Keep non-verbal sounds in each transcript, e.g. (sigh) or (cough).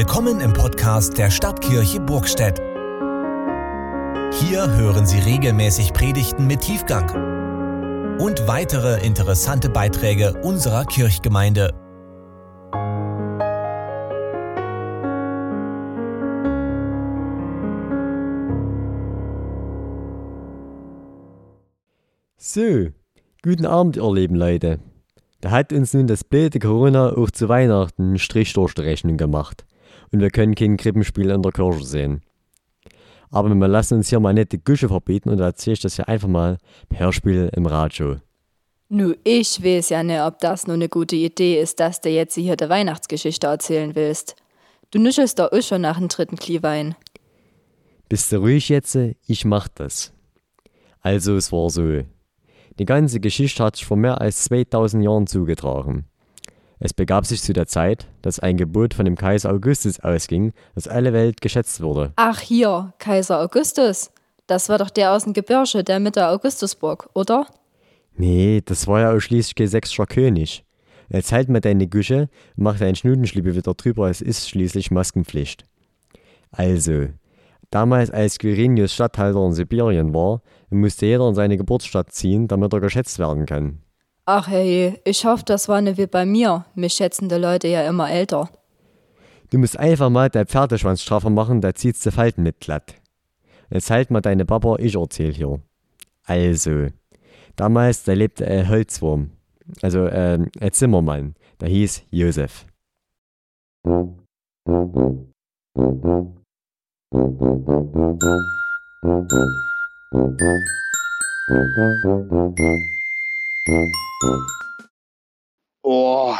Willkommen im Podcast der Stadtkirche Burgstedt. Hier hören Sie regelmäßig Predigten mit Tiefgang und weitere interessante Beiträge unserer Kirchgemeinde. So, guten Abend, ihr lieben Leute. Da hat uns nun das blöde Corona auch zu Weihnachten einen Strich durch die Rechnung gemacht. Und wir können kein Krippenspiel in der Kirche sehen. Aber wir lassen uns hier mal nicht die Küche verbieten und erzähle ich das ja einfach mal per Hörspiel im Radio. Nu, ich weiß ja nicht, ob das nur eine gute Idee ist, dass du jetzt hier der Weihnachtsgeschichte erzählen willst. Du nischelst doch auch schon nach dem dritten Glühwein. Bist du ruhig jetzt? Ich mach das. Also, es war so. Die ganze Geschichte hat sich vor mehr als 2000 Jahren zugetragen. Es begab sich zu der Zeit, dass ein Gebot von dem Kaiser Augustus ausging, dass alle Welt geschätzt wurde. Ach hier, Kaiser Augustus. Das war doch der aus dem Gebirge, der mit der Augustusburg, oder? Nee, das war ja auch schließlich sächsischer König. Jetzt halt mal deine Güsche und mach deinen Schnutenschliebe wieder drüber, es ist schließlich Maskenpflicht. Also, damals als Quirinius Statthalter in Sibirien war, musste jeder in seine Geburtsstadt ziehen, damit er geschätzt werden kann. Ach hey, ich hoffe, das war nicht wie bei mir. Mich schätzen die Leute ja immer älter. Du musst einfach mal dein Pferdeschwanz straffer machen, da zieht's die Falten nicht glatt. Jetzt halt mal deine Papa, ich erzähl hier. Also, damals, da lebte ein Holzwurm. Also, äh, ein Zimmermann. Der hieß Josef. Oh,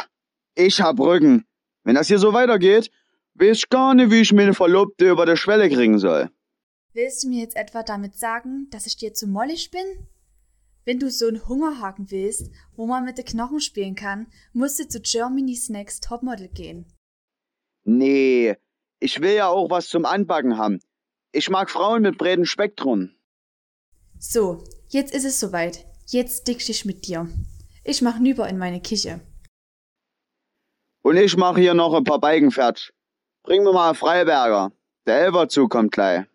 ich hab Rücken. Wenn das hier so weitergeht, weiß ich gar nicht, wie ich meine Verlobte über der Schwelle kriegen soll. Willst du mir jetzt etwa damit sagen, dass ich dir zu mollig bin? Wenn du so einen Hungerhaken willst, wo man mit den Knochen spielen kann, musst du zu Germany's Next Topmodel gehen. Nee, ich will ja auch was zum Anbacken haben. Ich mag Frauen mit breitem Spektrum. So, jetzt ist es soweit. Jetzt dick ich mit dir. Ich mach nüber in meine Küche. Und ich mach hier noch ein paar Beigen fertig. Bring mir mal Freiberger. Der Elverzug kommt gleich.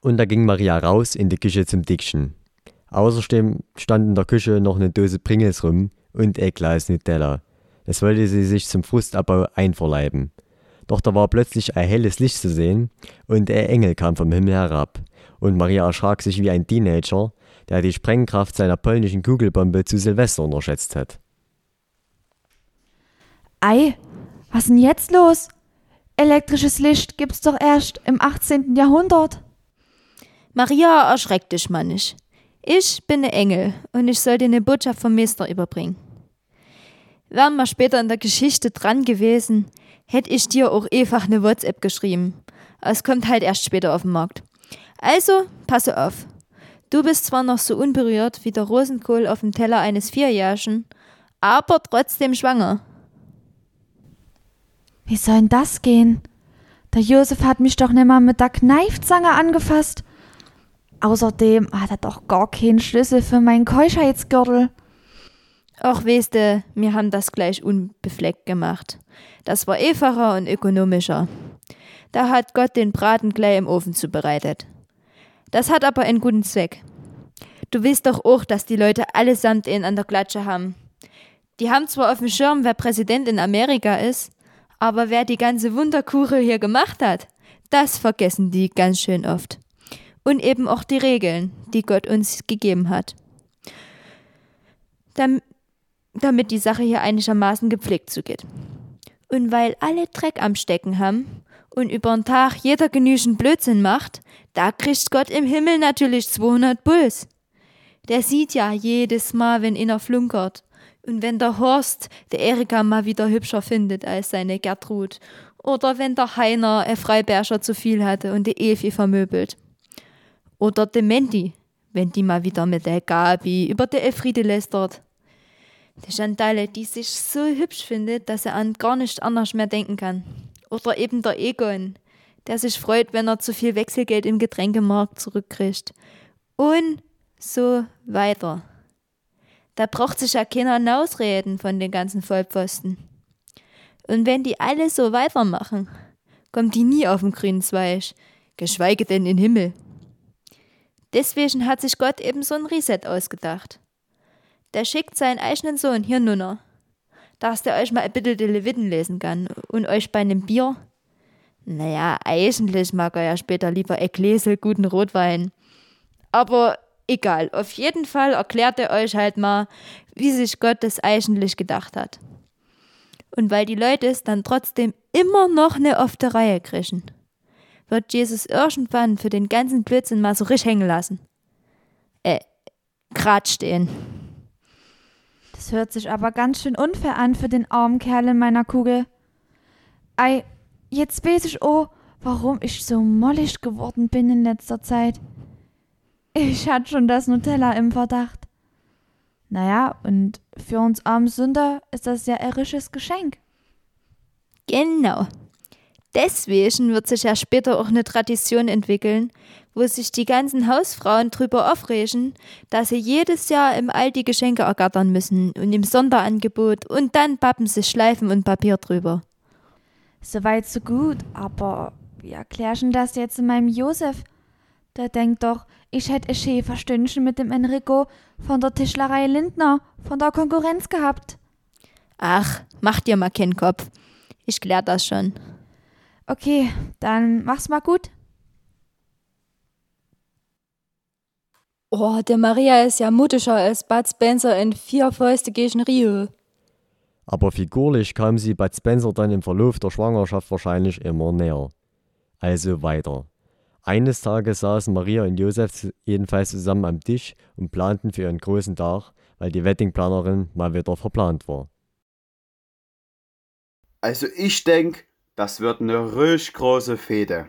Und da ging Maria raus in die Küche zum Dickchen. Außerdem stand in der Küche noch eine Dose Pringles rum und ein Glas Nutella. Das wollte sie sich zum Frustabbau einverleiben. Doch da war plötzlich ein helles Licht zu sehen und ein Engel kam vom Himmel herab. Und Maria erschrak sich wie ein Teenager, der die Sprengkraft seiner polnischen Kugelbombe zu Silvester unterschätzt hat. Ei, was denn jetzt los? Elektrisches Licht gibt's doch erst im 18. Jahrhundert. Maria, erschreck dich mal nicht. Ich bin ne Engel und ich soll dir ne Botschaft vom Meister überbringen. Wären wir später in der Geschichte dran gewesen, hätte ich dir auch einfach ne WhatsApp geschrieben. Es kommt halt erst später auf den Markt. Also, passe auf. Du bist zwar noch so unberührt wie der Rosenkohl auf dem Teller eines Vierjährchen, aber trotzdem schwanger. Wie soll denn das gehen? Der Josef hat mich doch nimmer mit der Kneifzange angefasst. Außerdem hat er doch gar keinen Schlüssel für meinen Keuschheitsgürtel. Ach, weißt du, wir haben das gleich unbefleckt gemacht. Das war einfacher und ökonomischer. Da hat Gott den Braten gleich im Ofen zubereitet. Das hat aber einen guten Zweck. Du weißt doch auch, dass die Leute allesamt ihn an der Klatsche haben. Die haben zwar auf dem Schirm, wer Präsident in Amerika ist, aber wer die ganze Wunderkuche hier gemacht hat, das vergessen die ganz schön oft. Und eben auch die Regeln, die Gott uns gegeben hat. Dam damit die Sache hier einigermaßen gepflegt zugeht. Und weil alle Dreck am Stecken haben und über den Tag jeder genügend Blödsinn macht, da kriegt Gott im Himmel natürlich 200 Bulls. Der sieht ja jedes Mal, wenn einer flunkert. Und wenn der Horst der Erika mal wieder hübscher findet als seine Gertrud. Oder wenn der Heiner ein Freiberger zu viel hatte und die Evi vermöbelt. Oder der Mandy, wenn die mal wieder mit der Gabi über die Elfriede lästert. Die Chantalle, die sich so hübsch findet, dass er an gar nicht anders mehr denken kann. Oder eben der Egon, der sich freut, wenn er zu viel Wechselgeld im Getränkemarkt zurückkriegt. Und so weiter. Da braucht sich ja keiner ausreden von den ganzen Vollpfosten. Und wenn die alle so weitermachen, kommt die nie auf den grünen Zweig, geschweige denn in den Himmel. Deswegen hat sich Gott eben so ein Reset ausgedacht. Der schickt seinen eigenen Sohn hier nunner, dass der euch mal ein bisschen die Leviten lesen kann und euch bei einem Bier. Naja, eigentlich mag er ja später lieber ein Gläsel guten Rotwein. Aber egal, auf jeden Fall erklärt er euch halt mal, wie sich Gott das eigentlich gedacht hat. Und weil die Leute es dann trotzdem immer noch eine der Reihe kriegen, wird Jesus irgendwann für den ganzen Blödsinn mal so richtig hängen lassen. Äh, grad stehen. Das hört sich aber ganz schön unfair an für den armen Kerl in meiner Kugel. Ei, jetzt weiß ich oh, warum ich so mollig geworden bin in letzter Zeit. Ich hatte schon das Nutella im Verdacht. Naja, und für uns armen Sünder ist das ja ein risches Geschenk. Genau. Deswegen wird sich ja später auch eine Tradition entwickeln, wo sich die ganzen Hausfrauen drüber aufregen, dass sie jedes Jahr im All die Geschenke ergattern müssen und im Sonderangebot und dann pappen sie Schleifen und Papier drüber. Soweit so gut, aber wie erklärst du das jetzt in meinem Josef? Der denkt doch, ich hätte ein Schäferstündchen mit dem Enrico von der Tischlerei Lindner von der Konkurrenz gehabt. Ach, mach dir mal keinen Kopf. Ich klär das schon. Okay, dann mach's mal gut. Oh, der Maria ist ja mutischer als Bud Spencer in Vier Fäuste gegen Rio. Aber figurlich kam sie Bud Spencer dann im Verlauf der Schwangerschaft wahrscheinlich immer näher. Also weiter. Eines Tages saßen Maria und Josef jedenfalls zusammen am Tisch und planten für ihren großen Tag, weil die Weddingplanerin mal wieder verplant war. Also ich denk, das wird eine richtig große Fete.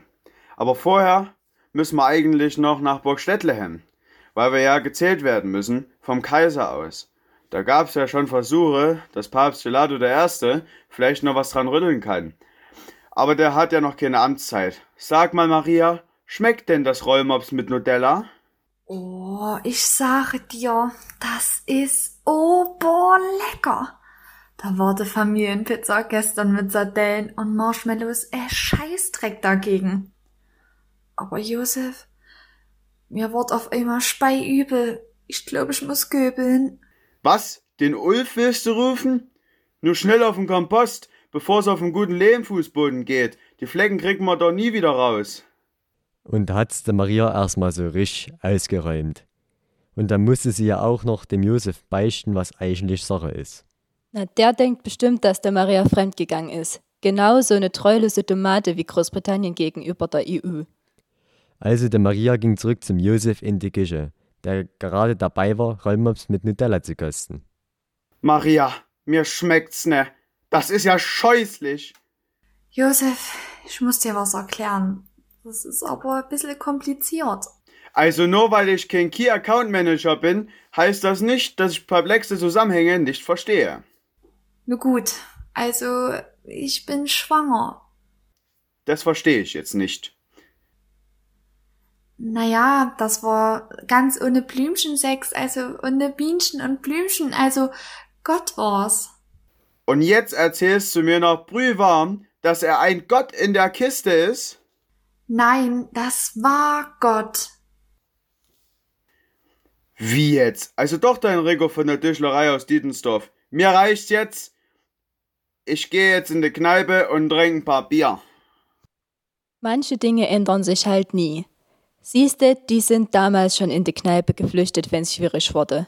Aber vorher müssen wir eigentlich noch nach Burg Stettlehem, weil wir ja gezählt werden müssen vom Kaiser aus. Da gab's ja schon Versuche, dass Papst Gelato I. vielleicht noch was dran rütteln kann. Aber der hat ja noch keine Amtszeit. Sag mal, Maria, schmeckt denn das Rollmops mit Nutella? Oh, ich sage dir, das ist oberlecker. Da war die Familienpizza gestern mit Sardellen und Marshmallows ein Scheißdreck dagegen. Aber Josef, mir wird auf einmal speiübel. Ich glaube, ich muss göbeln. Was? Den Ulf willst du rufen? Nur schnell auf den Kompost, bevor es auf den guten Lehmfußboden geht. Die Flecken kriegen wir doch nie wieder raus. Und hat's der Maria erstmal so richtig ausgeräumt. Und dann musste sie ja auch noch dem Josef beichten, was eigentlich Sache ist. Na, der denkt bestimmt, dass der Maria fremdgegangen ist. Genau so eine treulose Tomate wie Großbritannien gegenüber der EU. Also der Maria ging zurück zum Josef in die Küche, der gerade dabei war, Rollmops mit Nutella zu kosten. Maria, mir schmeckt's ne. Das ist ja scheußlich. Josef, ich muss dir was erklären. Das ist aber ein bisschen kompliziert. Also nur weil ich kein Key Account Manager bin, heißt das nicht, dass ich perplexe Zusammenhänge nicht verstehe. Nun gut, also ich bin schwanger. Das verstehe ich jetzt nicht. Naja, das war ganz ohne Blümchensex, also ohne Bienchen und Blümchen, also Gott war's. Und jetzt erzählst du mir noch brühwarm, dass er ein Gott in der Kiste ist? Nein, das war Gott. Wie jetzt? Also doch dein Rico von der Tischlerei aus Dietensdorf. Mir reicht's jetzt. Ich gehe jetzt in die Kneipe und trinke ein paar Bier. Manche Dinge ändern sich halt nie. Siehste, die sind damals schon in die Kneipe geflüchtet, wenn's schwierig wurde.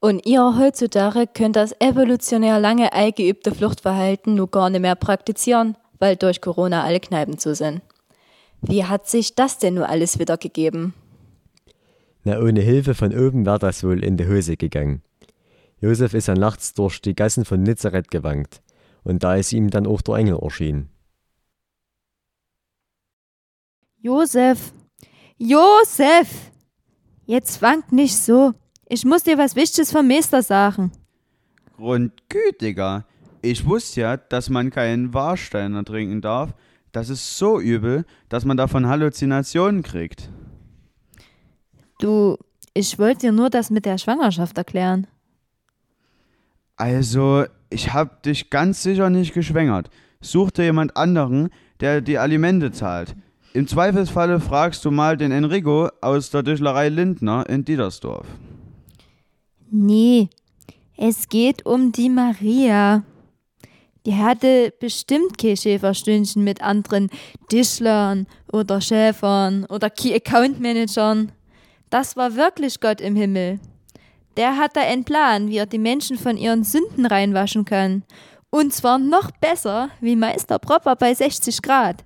Und ihr heutzutage könnt das evolutionär lange eingeübte Fluchtverhalten nur gar nicht mehr praktizieren, weil durch Corona alle Kneipen zu sind. Wie hat sich das denn nur alles wieder gegeben? Na, ohne Hilfe von oben wäre das wohl in die Hose gegangen. Josef ist ja nachts durch die Gassen von Nazareth gewankt, und da ist ihm dann auch der Engel erschienen. Josef! Josef! Jetzt wank nicht so. Ich muss dir was Wichtiges vom Meister sagen. Grundgütiger. Ich wusste ja, dass man keinen Warsteiner trinken darf. Das ist so übel, dass man davon Halluzinationen kriegt. Du, ich wollte dir nur das mit der Schwangerschaft erklären. Also, ich hab dich ganz sicher nicht geschwängert. Such dir jemand anderen, der die Alimente zahlt. Im Zweifelsfalle fragst du mal den Enrico aus der Tischlerei Lindner in Dietersdorf. Nee, es geht um die Maria. Die hatte bestimmt kein Schäferstündchen mit anderen Tischlern oder Schäfern oder Key Account Managern. Das war wirklich Gott im Himmel. Der hat da einen Plan, wie er die Menschen von ihren Sünden reinwaschen kann. Und zwar noch besser wie Meister Propper bei 60 Grad.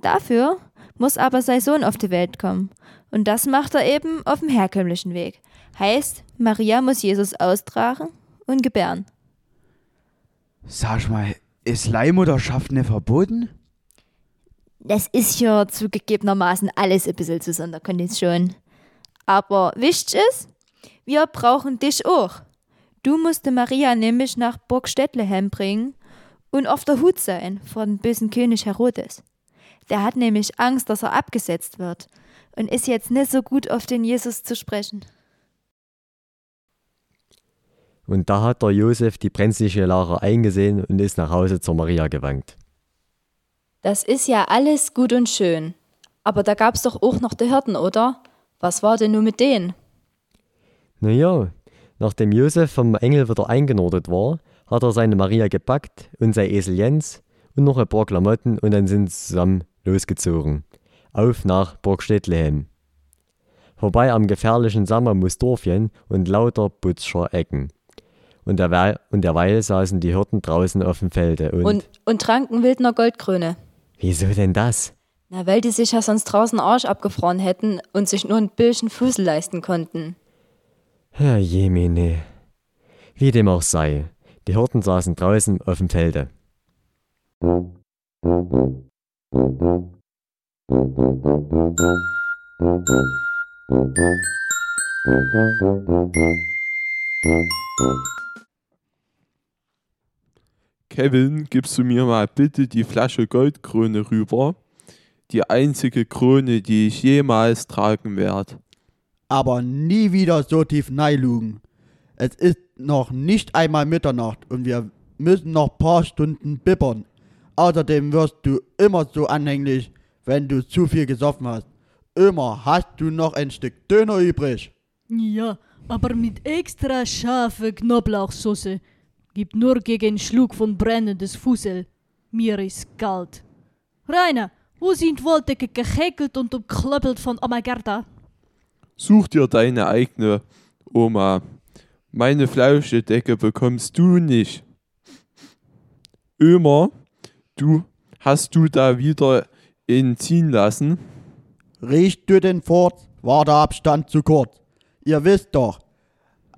Dafür muss aber sein Sohn auf die Welt kommen. Und das macht er eben auf dem herkömmlichen Weg. Heißt, Maria muss Jesus austragen und gebären. Sag mal, ist Leihmutterschaft nicht verboten? Das ist ja zugegebenermaßen alles ein bisschen zu Sonderkondition. Aber wichtig ist, wir brauchen dich auch. Du musst die Maria nämlich nach Burg Stettlehem bringen und auf der Hut sein vor dem bösen König Herodes. Der hat nämlich Angst, dass er abgesetzt wird und ist jetzt nicht so gut auf den Jesus zu sprechen. Und da hat der Josef die brenzliche Lache eingesehen und ist nach Hause zur Maria gewankt. Das ist ja alles gut und schön. Aber da gab's doch auch noch die Hirten, oder? Was war denn nur mit denen? Naja, nachdem Josef vom Engel wieder eingenordet war, hat er seine Maria gepackt und sein Esel Jens und noch ein paar Klamotten und dann sind sie zusammen losgezogen. Auf nach Burg Stettlehem. Vorbei am gefährlichen Sammermusdorfchen und lauter Butzscher Ecken. Und derweil, und derweil saßen die Hirten draußen auf dem Felde und, Und, und tranken Wildner Goldkrone. Wieso denn das? Na, weil die sich ja sonst draußen Arsch abgefroren hätten und sich nur ein Billchen Fussel leisten konnten. Herr Jemine. Wie dem auch sei, die Hirten saßen draußen auf dem Felde. Kevin, gibst du mir mal bitte die Flasche Goldkrone rüber? Die einzige Krone, die ich jemals tragen werde. Aber nie wieder so tief neilugen. Es ist noch nicht einmal Mitternacht und wir müssen noch paar Stunden bibbern. Außerdem wirst du immer so anhänglich, wenn du zu viel gesoffen hast. Immer hast du noch ein Stück Döner übrig. Ja, aber mit extra scharfe Knoblauchsoße. Gibt nur gegen Schluck von brennendes Fussel. Mir ist kalt. Rainer, wo sind Wolldecke gehäkelt und umklöppelt von Oma Gerda? Such dir deine eigene Oma. Meine Flauschedecke bekommst du nicht. Ömer, du hast du da wieder ihn ziehen lassen? Riechst du den fort, war der Abstand zu kurz. Ihr wisst doch,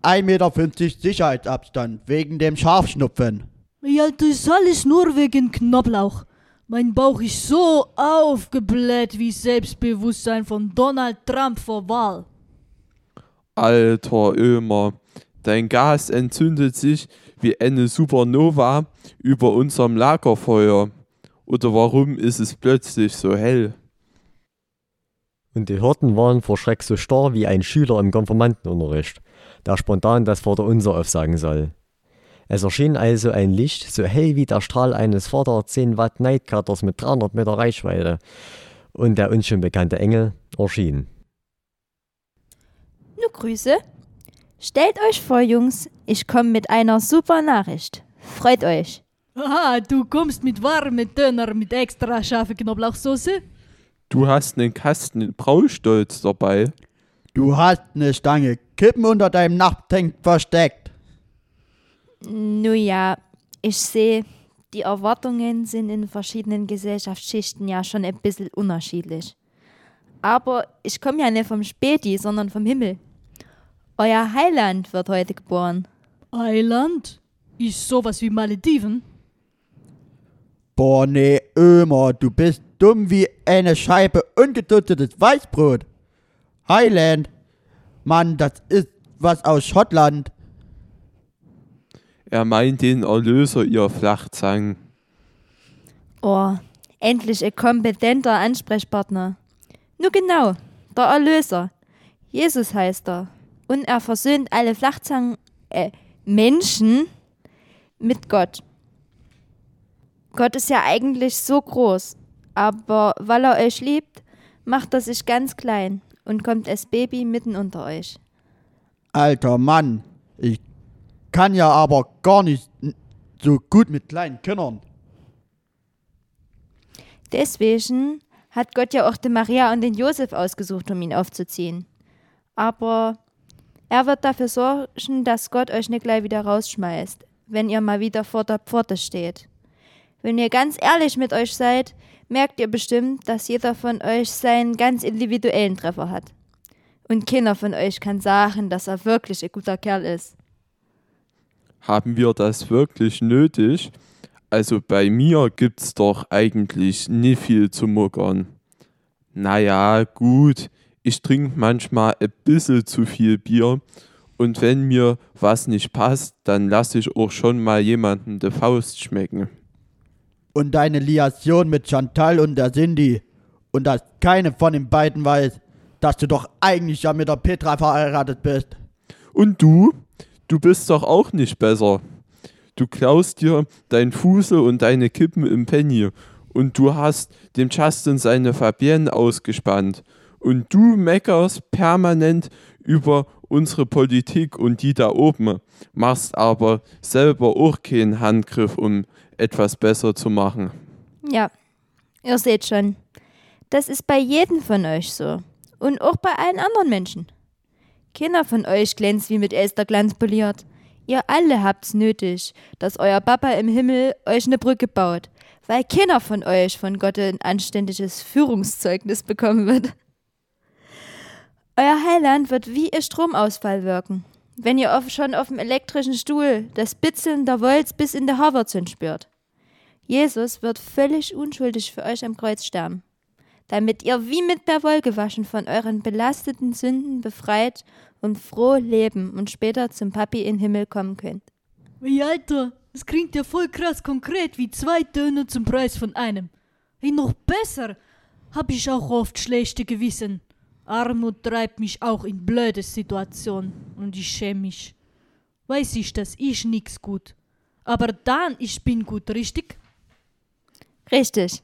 1,50 Meter Sicherheitsabstand wegen dem Scharfschnupfen. Ja, das ist alles nur wegen Knoblauch. Mein Bauch ist so aufgebläht wie Selbstbewusstsein von Donald Trump vor Wahl. Alter Ömer, dein Gas entzündet sich wie eine Supernova über unserem Lagerfeuer. Oder warum ist es plötzlich so hell? Und die Hirten waren vor Schreck so starr wie ein Schüler im Konformantenunterricht, der spontan das Vaterunser aufsagen soll. Es erschien also ein Licht, so hell wie der Strahl eines Vater 10 Watt Nightcutters mit 300 Meter Reichweite. Und der uns schon bekannte Engel erschien. Nur Grüße. Stellt euch vor, Jungs, ich komme mit einer super Nachricht. Freut euch. Aha, du kommst mit warmen Döner mit extra scharfe Knoblauchsoße? Du hast einen Kasten Braustolz dabei. Du hast eine Stange Kippen unter deinem Nachttank versteckt. Nun ja, ich sehe, die Erwartungen sind in verschiedenen Gesellschaftsschichten ja schon ein bisschen unterschiedlich. Aber ich komme ja nicht vom Späti, sondern vom Himmel. Euer Heiland wird heute geboren. Eiland? Ist sowas wie Malediven? Boah, nee, Ömer, du bist dumm wie eine Scheibe ungeduttetes Weißbrot. Highland. Mann, das ist was aus Schottland. Er meint den Erlöser, ihr Flachzang. Oh, endlich ein kompetenter Ansprechpartner. Nur genau, der Erlöser. Jesus heißt er. Und er versöhnt alle Flachzangen, äh, Menschen mit Gott. Gott ist ja eigentlich so groß, aber weil er euch liebt, macht er sich ganz klein und kommt als Baby mitten unter euch. Alter Mann, ich kann ja aber gar nicht so gut mit kleinen Kindern. Deswegen hat Gott ja auch den Maria und den Josef ausgesucht, um ihn aufzuziehen. Aber er wird dafür sorgen, dass Gott euch nicht gleich wieder rausschmeißt, wenn ihr mal wieder vor der Pforte steht. Wenn ihr ganz ehrlich mit euch seid, merkt ihr bestimmt, dass jeder von euch seinen ganz individuellen Treffer hat. Und keiner von euch kann sagen, dass er wirklich ein guter Kerl ist. Haben wir das wirklich nötig? Also bei mir gibt's doch eigentlich nie viel zu muckern. Naja, gut, ich trinke manchmal ein bisschen zu viel Bier und wenn mir was nicht passt, dann lasse ich auch schon mal jemanden die Faust schmecken. Und deine Liation mit Chantal und der Cindy. Und dass keine von den beiden weiß, dass du doch eigentlich ja mit der Petra verheiratet bist. Und du? Du bist doch auch nicht besser. Du klaust dir dein Fusel und deine Kippen im Penny und du hast dem Justin seine Fabienne ausgespannt. Und du meckerst permanent über unsere Politik und die da oben, machst aber selber auch keinen Handgriff, um etwas besser zu machen. Ja, ihr seht schon. Das ist bei jedem von euch so. Und auch bei allen anderen Menschen. Keiner von euch glänzt wie mit Elsterglanz poliert. Ihr alle habt's nötig, dass euer Papa im Himmel euch eine Brücke baut, weil keiner von euch von Gott ein anständiges Führungszeugnis bekommen wird. Euer Heiland wird wie ihr Stromausfall wirken, wenn ihr auf, schon auf dem elektrischen Stuhl das Bitzeln der Volts bis in der Haarwurzeln spürt. Jesus wird völlig unschuldig für euch am Kreuz sterben, damit ihr wie mit der Wolke waschen von euren belasteten Sünden befreit und froh leben und später zum Papi in Himmel kommen könnt. Ey, Alter, das klingt ja voll krass konkret wie zwei Töne zum Preis von einem. Ey, noch besser hab ich auch oft schlechte Gewissen. Armut treibt mich auch in blöde Situationen und ich schäme mich. Weiß ich, dass ich nix gut. Aber dann ich bin gut, richtig? Richtig.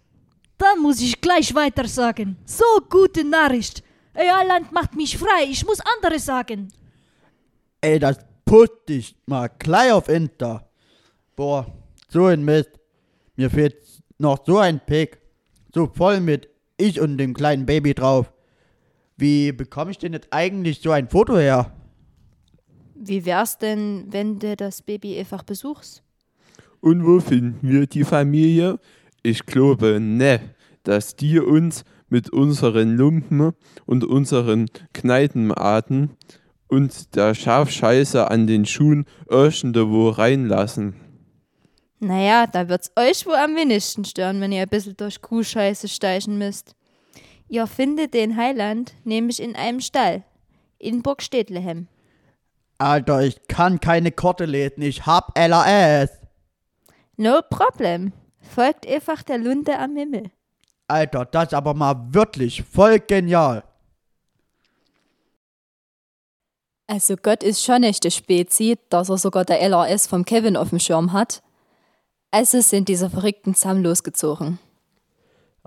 Dann muss ich gleich weiter sagen. So gute Nachricht. Ey, Land macht mich frei. Ich muss andere sagen. Ey, das putzt dich mal gleich auf Inter. Boah, so ein Mist. Mir fehlt noch so ein Pick. So voll mit ich und dem kleinen Baby drauf. Wie bekomme ich denn jetzt eigentlich so ein Foto her? Wie wär's denn, wenn du das Baby einfach besuchst? Und wo finden wir die Familie? Ich glaube ne, dass die uns mit unseren Lumpen und unseren Kneipenarten und der Schafscheiße an den Schuhen irgendwo reinlassen. Naja, da wird's euch wohl am wenigsten stören, wenn ihr ein bisschen durch Kuhscheiße steichen müsst. Ihr findet den Heiland nämlich in einem Stall in Burg Stedlehem. Alter, ich kann keine Korte lesen. Ich hab LAS. No problem. Folgt einfach der Lunte am Himmel. Alter, das ist aber mal wirklich voll genial. Also Gott ist schon echte Spezi, dass er sogar der LRS vom Kevin auf dem Schirm hat. Also sind diese Verrückten zusammen losgezogen.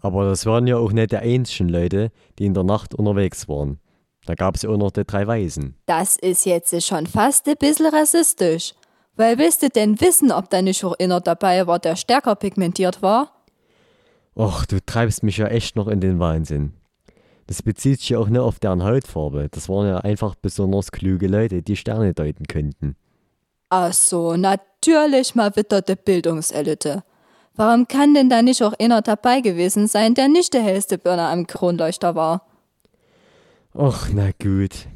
Aber das waren ja auch nicht die einzigen Leute, die in der Nacht unterwegs waren. Da gab es ja auch noch die drei Weisen. Das ist jetzt schon fast ein bisschen rassistisch. Weil willst du denn wissen, ob da nicht auch einer dabei war, der stärker pigmentiert war? Och, du treibst mich ja echt noch in den Wahnsinn. Das bezieht sich ja auch nicht auf deren Hautfarbe. Das waren ja einfach besonders kluge Leute, die Sterne deuten könnten. Ach so, natürlich mal wieder die Bildungselite. Warum kann denn da nicht auch einer dabei gewesen sein, der nicht der hellste Birne am Kronleuchter war? Och, na gut.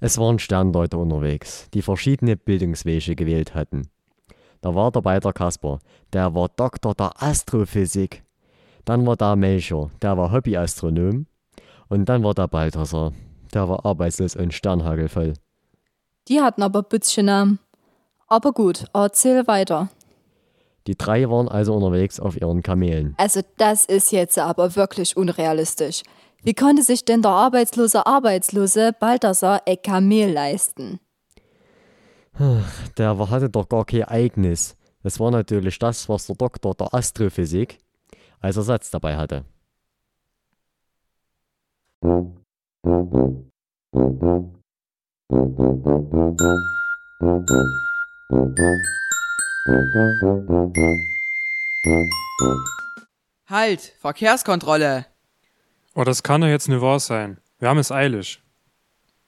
Es waren Sternleute unterwegs, die verschiedene Bildungswege gewählt hatten. Da war dabei der Kasper, der war Doktor der Astrophysik. Dann war da Melchior, der war Hobbyastronom. Und dann war da Balthasar, der war arbeitslos und sternhagelvoll. Die hatten aber bützchen Namen. Aber gut, erzähl weiter. Die drei waren also unterwegs auf ihren Kamelen. Also das ist jetzt aber wirklich unrealistisch. Wie konnte sich denn der arbeitslose Arbeitslose Balthasar ein Kamel leisten? Der war- hatte doch gar kein eigenes. Das war natürlich das, was der Doktor der Astrophysik als Ersatz dabei hatte. Halt, Verkehrskontrolle. Oh, das kann doch jetzt nicht wahr sein. Wir haben es eilig.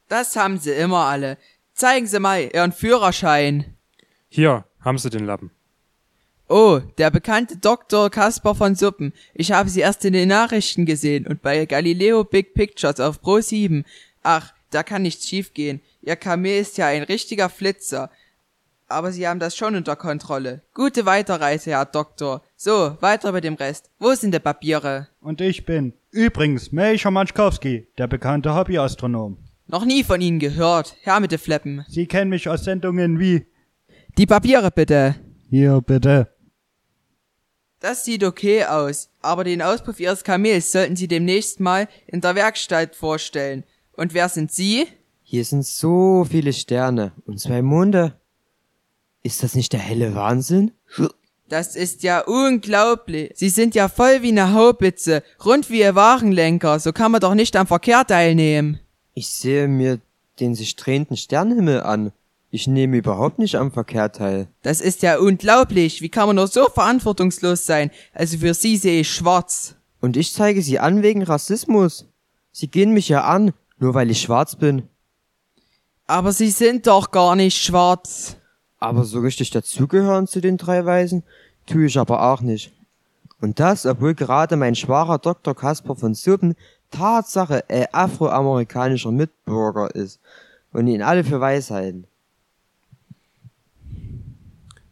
Das haben sie immer alle. Zeigen Sie mal Ihren Führerschein. Hier, haben Sie den Lappen. Oh, der bekannte Dr. Kaspar von Suppen. Ich habe sie erst in den Nachrichten gesehen und bei Galileo Big Pictures auf Pro 7. Ach, da kann nichts schiefgehen. Ihr Kamel ist ja ein richtiger Flitzer. Aber Sie haben das schon unter Kontrolle. Gute Weiterreise, Herr Doktor. So, weiter mit dem Rest. Wo sind die Papiere? Und ich bin übrigens Melcher Manschkowski, der bekannte Hobbyastronom. Noch nie von Ihnen gehört. Herr mit den Fleppen. Sie kennen mich aus Sendungen wie Die Papiere bitte. Hier bitte. Das sieht okay aus, aber den Auspuff Ihres Kamels sollten Sie demnächst mal in der Werkstatt vorstellen. Und wer sind Sie? Hier sind so viele Sterne und zwei Monde. Ist das nicht der helle Wahnsinn? Das ist ja unglaublich. Sie sind ja voll wie eine Haubitze, rund wie Ihr Wagenlenker. So kann man doch nicht am Verkehr teilnehmen. Ich sehe mir den sich drehenden Sternenhimmel an. Ich nehme überhaupt nicht am Verkehr teil. Das ist ja unglaublich. Wie kann man nur so verantwortungslos sein? Also für Sie sehe ich schwarz. Und ich zeige sie an wegen Rassismus. Sie gehen mich ja an, nur weil ich schwarz bin. Aber Sie sind doch gar nicht schwarz. Aber so richtig dazugehören zu den drei Weisen, tue ich aber auch nicht. Und das, obwohl gerade mein schwacher Dr. Kasper von Suppen Tatsache ein afroamerikanischer Mitbürger ist und ihn alle für weiß halten.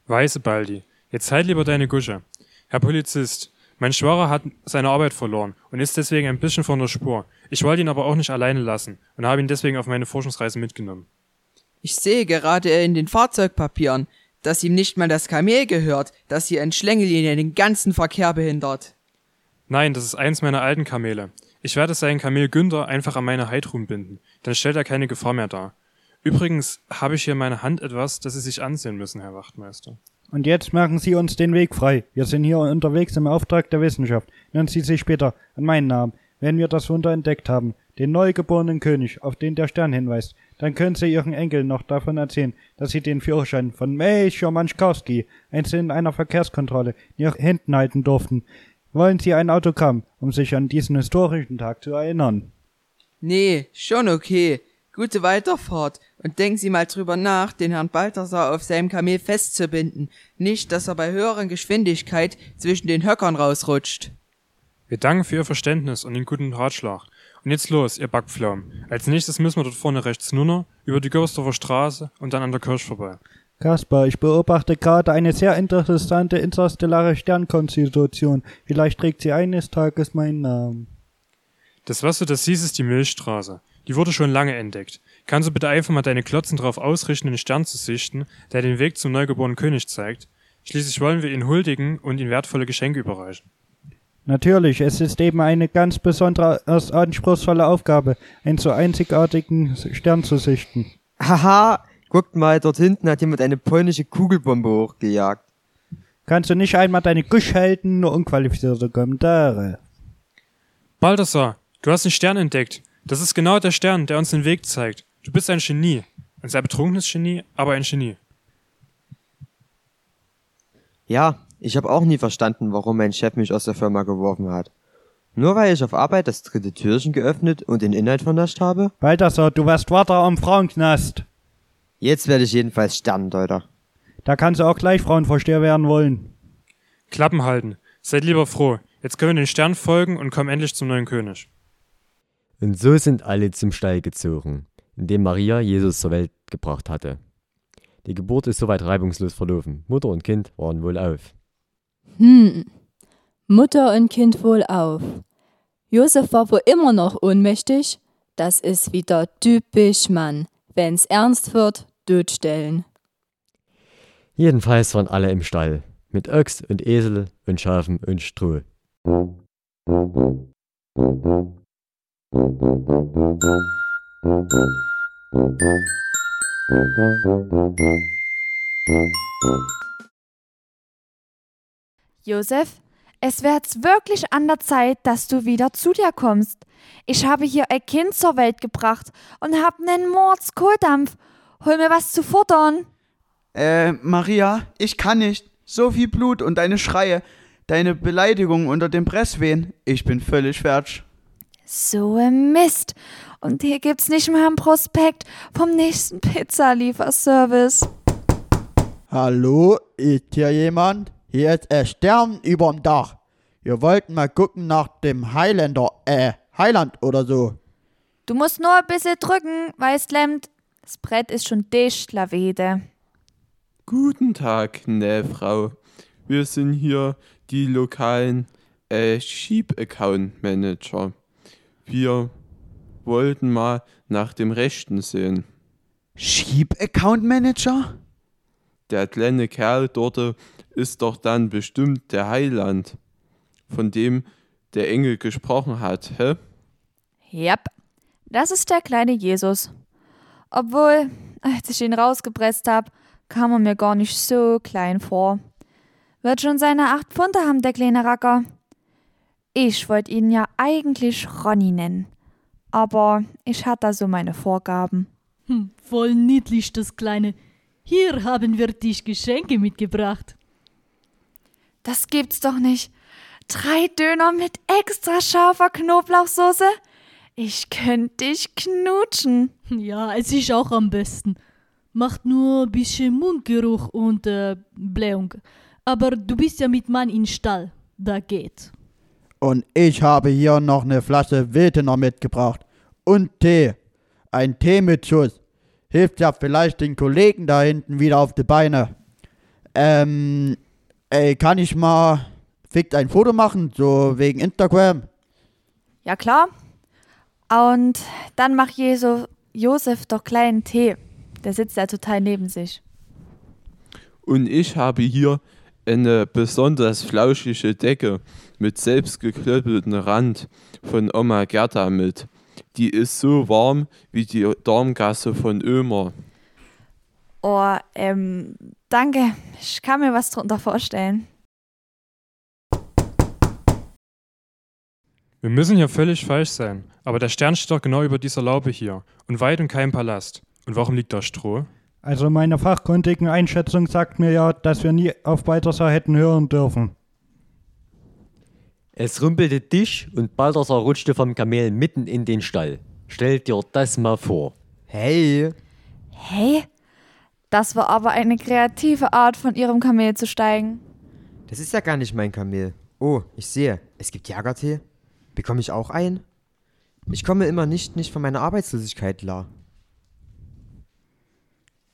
Weiße Baldi, jetzt halt lieber deine Gusche. Herr Polizist, mein Schwager hat seine Arbeit verloren und ist deswegen ein bisschen von der Spur. Ich wollte ihn aber auch nicht alleine lassen und habe ihn deswegen auf meine Forschungsreise mitgenommen. Ich sehe gerade in den Fahrzeugpapieren, dass ihm nicht mal das Kamel gehört, dass hier ein Schlängellinie den ganzen Verkehr behindert. Nein, das ist eins meiner alten Kamele. Ich werde seinen Kamel Günther einfach an meine Heidrun binden. Dann stellt er keine Gefahr mehr dar. Übrigens habe ich hier in meiner Hand etwas, das Sie sich ansehen müssen, Herr Wachtmeister. Und jetzt machen Sie uns den Weg frei. Wir sind hier unterwegs im Auftrag der Wissenschaft. Nennen Sie sich später an meinen Namen. Wenn wir das Wunder entdeckt haben, den neugeborenen König, auf den der Stern hinweist, dann können Sie Ihren Enkeln noch davon erzählen, dass Sie den Führerschein von Melchior Manschkowski einst in einer Verkehrskontrolle in Ihren Händen halten durften. Wollen Sie ein Autogramm, um sich an diesen historischen Tag zu erinnern? Nee, schon okay. Gute Weiterfahrt. Und denken Sie mal drüber nach, den Herrn Balthasar auf seinem Kamel festzubinden. Nicht, dass er bei höheren Geschwindigkeit zwischen den Höckern rausrutscht. Wir danken für Ihr Verständnis und den guten Ratschlag. Und jetzt los, ihr Backpflaumen. Als nächstes müssen wir dort vorne rechts nunner, über die Göbersdorfer Straße und dann an der Kirche vorbei. Kaspar, ich beobachte gerade eine sehr interessante interstellare Sternkonstitution. Vielleicht trägt sie eines Tages meinen Namen. Das, was du das siehst, ist die Milchstraße. Die wurde schon lange entdeckt. Kannst du bitte einfach mal deine Klotzen darauf ausrichten, den Stern zu sichten, der den Weg zum neugeborenen König zeigt? Schließlich wollen wir ihn huldigen und ihm wertvolle Geschenke überreichen. Natürlich, es ist eben eine ganz besondere, erst anspruchsvolle Aufgabe, einen so einzigartigen Stern zu sichten. Haha, guckt mal, dort hinten hat jemand eine polnische Kugelbombe hochgejagt. Kannst du nicht einmal deine Gusch halten, nur unqualifizierte Kommentare. Balthasar, du hast einen Stern entdeckt. Das ist genau der Stern, der uns den Weg zeigt. Du bist ein Genie. Ein sehr betrunkenes Genie, aber ein Genie. Ja, ich habe auch nie verstanden, warum mein Chef mich aus der Firma geworfen hat. Nur weil ich auf Arbeit das dritte Türchen geöffnet und den Inhalt vernascht habe? Balthasar, du warst Wärter am Frauenknast. Jetzt werde ich jedenfalls Sterndeuter. Da kannst du auch gleich Frauenvorsteher werden wollen. Klappen halten. Seid lieber froh. Jetzt können wir den Stern folgen und kommen endlich zum neuen König. Und so sind alle zum Stall gezogen, in dem Maria Jesus zur Welt gebracht hatte. Die Geburt ist soweit reibungslos verlaufen. Mutter und Kind waren wohl auf. Hm. Mutter und Kind wohl auf. Josef war wohl immer noch ohnmächtig. Das ist wieder typisch Mann. Wenn's ernst wird, totstellen. Jedenfalls waren alle im Stall, mit Ochs und Esel und Schafen und Stroh. Josef, es wäre jetzt wirklich an der Zeit, dass du wieder zu dir kommst. Ich habe hier ein Kind zur Welt gebracht und hab nen Mordskohldampf. Hol mir was zu futtern. Äh, Maria, ich kann nicht. So viel Blut und deine Schreie, deine Beleidigungen unter den Presswehen. Ich bin völlig fertig. So ein Mist. Und hier gibt's nicht mal ein Prospekt vom nächsten Pizzalieferservice. Hallo, ist hier jemand? Hier ist ein Stern überm Dach. Wir wollten mal gucken nach dem Highlander, äh, Highland oder so. Du musst nur ein bisschen drücken, weil es klemmt. Das Brett ist schon dicht, Lavede. Guten Tag, ne Frau. Wir sind hier die lokalen äh, Sheep Account Manager. Wir wollten mal nach dem Rechten sehen. Sheep Account Manager? Der kleine Kerl dort ist doch dann bestimmt der Heiland, von dem der Engel gesprochen hat, hä? Yep, das ist der kleine Jesus. Obwohl, als ich ihn rausgepresst hab, kam er mir gar nicht so klein vor. Wird schon seine acht Pfunde haben, der kleine Racker. Ich wollte ihn ja eigentlich Ronny nennen. Aber ich hatte da so meine Vorgaben. Hm, voll niedlich, das Kleine. Hier haben wir dich Geschenke mitgebracht. Das gibt's doch nicht. Drei Döner mit extra scharfer Knoblauchsoße? Ich könnte dich knutschen. (laughs) Ja, es ist auch am besten. Macht nur ein bisschen Mundgeruch und äh, Blähung. Aber du bist ja mit Mann in Stall. Da geht. Und ich habe hier noch eine Flasche Wildener mitgebracht. Und Tee. Ein Tee mit Schuss. Hilft ja vielleicht den Kollegen da hinten wieder auf die Beine. Ähm, ey, kann ich mal fickt ein Foto machen, so wegen Instagram? Ja, klar. Und dann mach Jesu, Josef doch kleinen Tee. Der sitzt ja total neben sich. Und ich habe hier eine besonders flauschige Decke mit selbstgeklöppeltem Rand von Oma Gerda mit. Die ist so warm wie die Darmgasse von Ömer. Oh, ähm, danke. Ich kann mir was drunter vorstellen. Wir müssen hier völlig falsch sein, aber der Stern steht doch genau über dieser Laube hier und weit und kein Palast. Und warum liegt da Stroh? Also meine fachkundigen Einschätzung sagt mir ja, dass wir nie auf Balthasar hätten hören dürfen. Es rumpelte Dich und Balthasar rutschte vom Kamel mitten in den Stall. Stell dir das mal vor. Hey, Hey, das war aber eine kreative Art, von ihrem Kamel zu steigen. das ist ja gar nicht mein Kamel. Oh, ich sehe, es gibt Jagertee. Bekomme ich auch einen? Ich komme immer nicht, nicht von meiner Arbeitslosigkeit klar.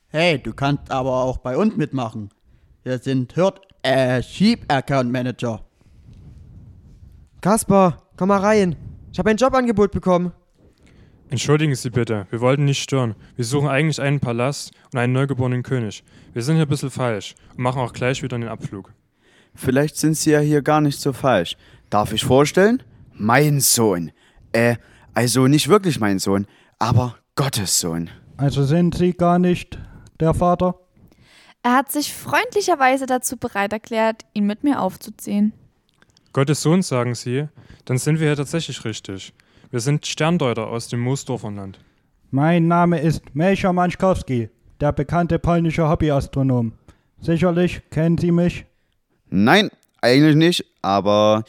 Hey, du kannst aber auch bei uns mitmachen. Wir sind Hirt, äh, Sheep Account Manager. Kaspar, komm mal rein. Ich habe ein Jobangebot bekommen. Entschuldigen Sie bitte, wir wollten nicht stören. Wir suchen eigentlich einen Palast und einen neugeborenen König. Wir sind hier ein bisschen falsch und machen auch gleich wieder den Abflug. Vielleicht sind Sie ja hier gar nicht so falsch. Darf ich vorstellen? Mein Sohn. Äh, also nicht wirklich mein Sohn, aber Gottes Sohn. Also sind Sie gar nicht der Vater? Er hat sich freundlicherweise dazu bereit erklärt, ihn mit mir aufzuziehen. Gottes Sohn, sagen Sie, dann sind wir hier tatsächlich richtig. Wir sind Sterndeuter aus dem Moosdorferland. Mein Name ist Melcher Manschkowski, der bekannte polnische Hobbyastronom. Sicherlich kennen Sie mich. Nein, eigentlich nicht, aber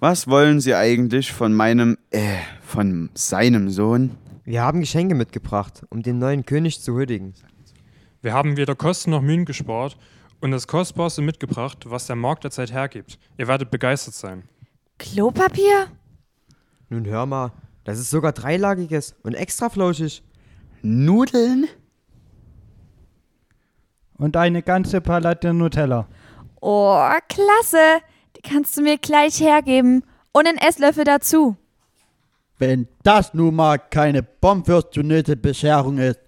was wollen Sie eigentlich von meinem, äh, von seinem Sohn? Wir haben Geschenke mitgebracht, um den neuen König zu huldigen. Wir haben weder Kosten noch Mühen gespart und das Kostbarste mitgebracht, was der Markt der Zeit hergibt. Ihr werdet begeistert sein. Klopapier? Nun hör mal, das ist sogar dreilagiges und extra flauschig. Nudeln? Und eine ganze Palette Nutella. Oh, klasse. Die kannst du mir gleich hergeben. Und einen Esslöffel dazu. Wenn das nun mal keine bombfürstunierte Bescherung ist.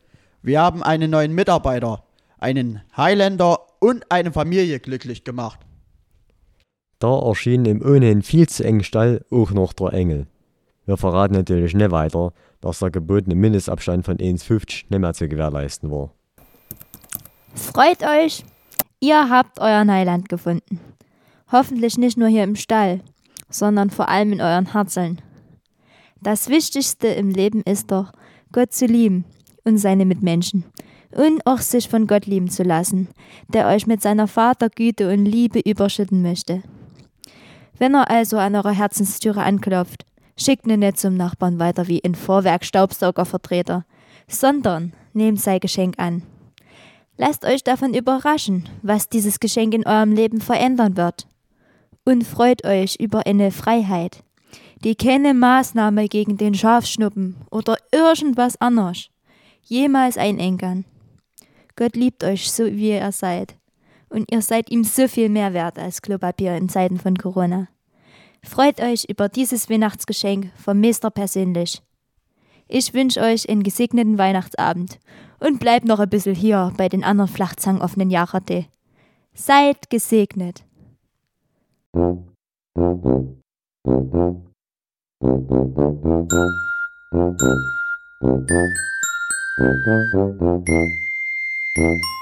Wir haben einen neuen Mitarbeiter, einen Highlander und eine Familie glücklich gemacht. Da erschien im ohnehin viel zu engen Stall auch noch der Engel. Wir verraten natürlich nicht weiter, dass der gebotene Mindestabstand von 1,50 nicht mehr zu gewährleisten war. Freut euch! Ihr habt euer Neuland gefunden. Hoffentlich nicht nur hier im Stall, sondern vor allem in euren Herzeln. Das Wichtigste im Leben ist doch, Gott zu lieben und seine Mitmenschen und auch sich von Gott lieben zu lassen, der euch mit seiner Vatergüte und Liebe überschütten möchte. Wenn er also an eurer Herzenstüre anklopft, schickt ihn nicht zum Nachbarn weiter wie ein Vorwerk-Staubsaugervertreter, sondern nehmt sein Geschenk an. Lasst euch davon überraschen, was dieses Geschenk in eurem Leben verändern wird. Und freut euch über eine Freiheit, die keine Maßnahme gegen den Schafschnuppen oder irgendwas anderes jemals einengern. Gott liebt euch so, wie ihr seid. Und ihr seid ihm so viel mehr wert als Klopapier in Zeiten von Corona. Freut euch über dieses Weihnachtsgeschenk vom Meister persönlich. Ich wünsche euch einen gesegneten Weihnachtsabend und bleibt noch ein bisschen hier bei den anderen Flachzangen offenen Jahrhunderte. Seid gesegnet! (laughs)